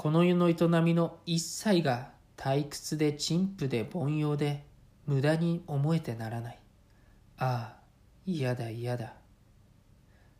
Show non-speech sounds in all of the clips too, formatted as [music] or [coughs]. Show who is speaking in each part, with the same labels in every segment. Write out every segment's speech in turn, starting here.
Speaker 1: この世の営みの一切が退屈で陳腐で凡庸で無駄に思えてならない。ああ、嫌だ嫌だ。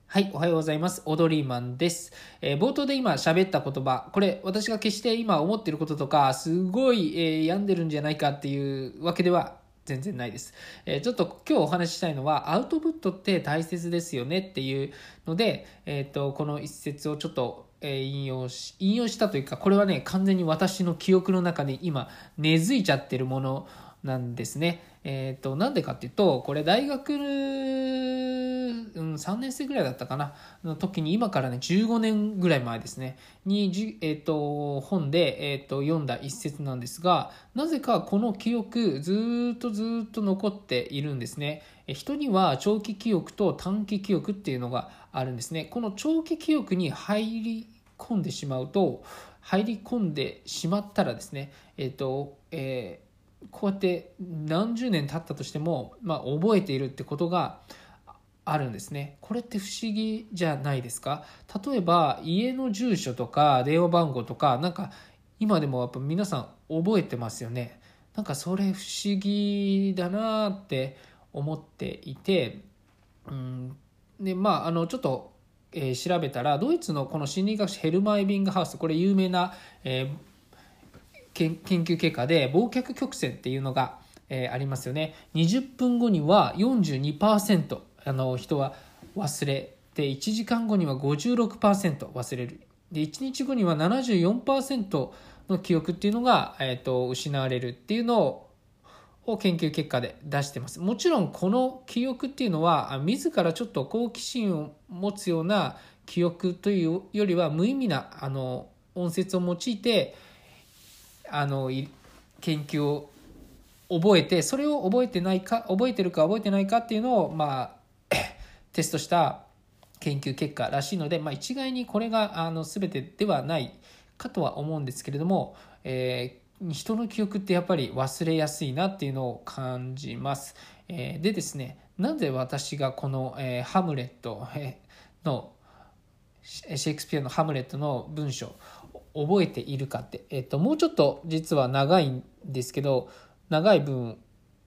Speaker 1: はい、おはようございます。オドリーマンです。えー、冒頭で今喋った言葉、これ私が決して今思ってることとか、すごい、えー、病んでるんじゃないかっていうわけでは全然ないです。えー、ちょっと今日お話ししたいのは、アウトプットって大切ですよねっていうので、えっ、と、この一節をちょっとえ引用し、引用したというか、これはね、完全に私の記憶の中で今、根付いちゃってるものなんですね。えっ、ー、と、なんでかっていうと、これ大学、うん、3年生ぐらいだったかな、の時に、今からね、15年ぐらい前ですね、に、えっ、ー、と、本で、えっ、ー、と、読んだ一節なんですが、なぜかこの記憶、ずっとずっと残っているんですね。人には長期記憶と短期記憶っていうのがあるんですね。この長期記憶に入り込んでしまうと、入り込んでしまったらですね、えっ、と、えーこうやって何十年経ったとしても、まあ、覚えているってことがあるんですね。これって不思議じゃないですか？例えば家の住所とか電話番号とかなんか今でもやっぱ皆さん覚えてますよね。なんかそれ不思議だなって思っていて、うん、でまああのちょっと、えー、調べたらドイツのこの心理学者ヘルマイビングハウスこれ有名な、えー研究結果で忘却曲線っていうのが、えー、ありますよね。20分後には42%あの人は忘れて1時間後には56%忘れる。で1日後には74%の記憶っていうのが、えーと、失われるっていうのをを研究結果で出してます。もちろんこの記憶っていうのは自らちょっと好奇心を持つような記憶というよりは無意味なあの音節を用いてあの研究を覚えてそれを覚えてないか覚えてるか覚えてないかっていうのをまあ [coughs] テストした研究結果らしいので、まあ、一概にこれがあの全てではないかとは思うんですけれども、えー、人の記憶ってやっぱり忘れやすいなっていうのを感じます。えー、でですねなぜ私がこの、えー、ハムレットのシェイクスピアの「ハムレット」の文章覚えているかって、えっと、もうちょっと実は長いんですけど長い分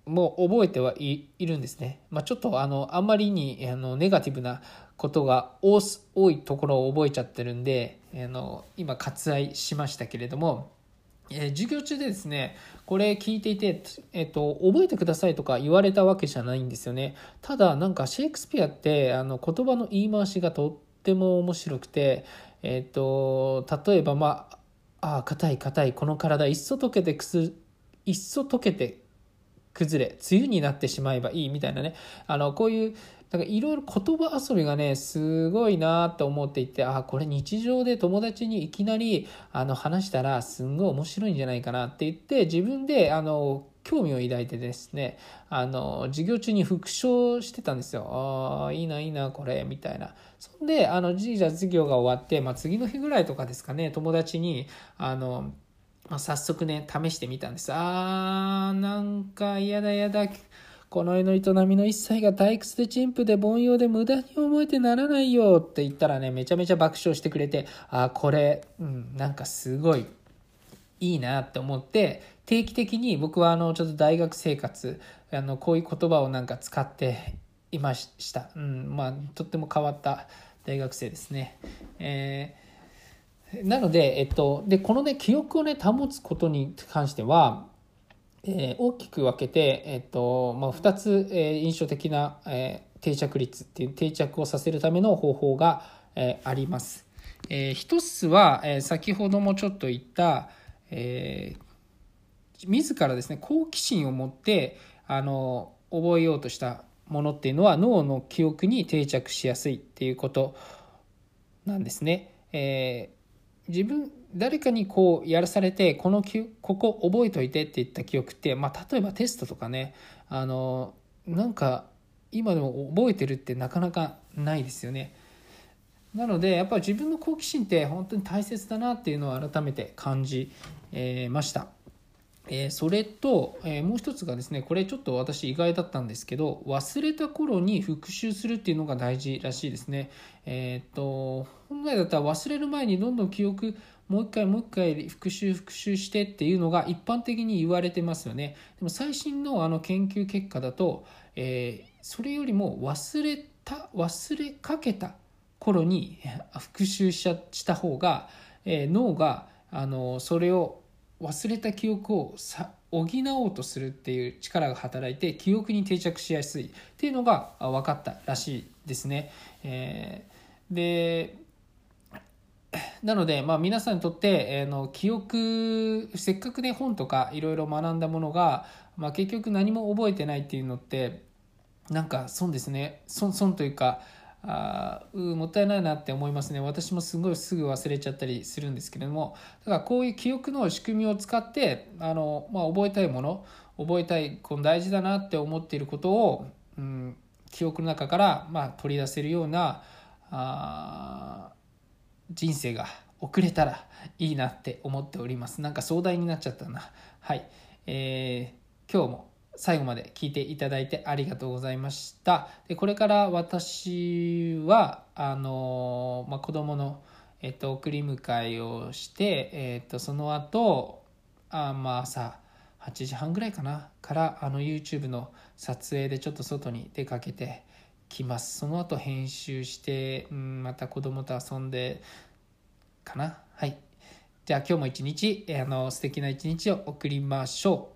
Speaker 1: も覚えてはいるんですね。まあ、ちょっとあのあんまりにあのネガティブなことが多多いところを覚えちゃってるんであの今割愛しましたけれども、えー、授業中でですねこれ聞いていて、えっと、覚えてくださいとか言われたわけじゃないんですよね。ただなんかシェイクスピアってあの言葉の言い回しがとっても面白くてえっ、と、例えば、まあ、ああ、硬い硬い、この体、いっそ溶けてくす、いっそ溶けて崩れ、梅雨になってしまえばいいみたいなね、あの、こういう、なんかいろいろ言葉遊びがね、すごいなと思っていて、あ、これ日常で友達にいきなりあの話したらすんごい面白いんじゃないかなって言って、自分であの興味を抱いてですね、あの、授業中に復唱してたんですよ。ああ、いいな、いいな、これ、みたいな。そんで、あの、じゃ授業が終わって、まあ、次の日ぐらいとかですかね、友達に、あの、まあ、早速ね、試してみたんです。あー、なんか嫌だ嫌だ。この世の営みの一切が退屈で陳腐で凡庸で無駄に思えてならないよって言ったらね、めちゃめちゃ爆笑してくれて、あ、これ、うん、なんかすごいいいなって思って定期的に僕はあのちょっと大学生活あのこういう言葉をなんか使っていました、うんまあ、とっても変わった大学生ですね。えー、なので、えっと、でこのね記憶をね保つことに関しては、えー、大きく分けて、えっとまあ、2つ、えー、印象的な、えー、定着率っていう定着をさせるための方法が、え、あります。えー、一つは、え、先ほどもちょっと言った、えー、自らですね好奇心を持ってあの覚えようとしたものっていうのは脳の記憶に定着しやすいっていうことなんですね。えー、自分誰かにこうやらされてこのここ覚えといてって言った記憶って、まあ、例えばテストとかねあのなんか今でも覚えてるってなかなかないですよね。なのでやっぱり自分の好奇心って本当に大切だなっていうのを改めて感じました。えーそれと、えーもう一つがですねこれちょっと私意外だったんですけど忘れた頃に復習するっていうのが大事らしいですね。えっ、と本来だったら忘れる前にどんどん記憶もう一回もう一回復習復習してっていうのが一般的に言われてますよね。でも最新のあの研究結果だと、えそれよりも忘れた忘れかけた頃に復習しちゃした方が、え脳があのそれを忘れた記憶をさ補おうとするっていう力が働いて記憶に定着しやすいっていうのが分かったらしいですね。えーでなので、まあ、皆さんにとって、えーの記憶せっかくね本とかいろいろ学んだものが、まあ、結局何も覚えてないっていうのってなんか損ですね損損というかあうもったいないなって思いますね。私もすごいすぐ忘れちゃったりするんですけれども。だからこういう記憶の仕組みを使ってあの、まあ、覚えたいもの覚えたいこの大事だなって思っていることを、うん、記憶の中から、まあ、取り出せるようなあ人生が送れたらいいなって思っております。なんか壮大になっちゃったな。はい、えー今日も最後まで聞いていただいてありがとうございました。でこれから私はあのまあ、子供のえっと、送り迎えをして、えっと、その後あまあ朝8時半ぐらいかなからあの YouTube の撮影でちょっと外に出かけてきます。その後編集して、うん、また子供と遊んでかな。はい。じゃあ今日も一日えーあの素敵な一日を送りましょう。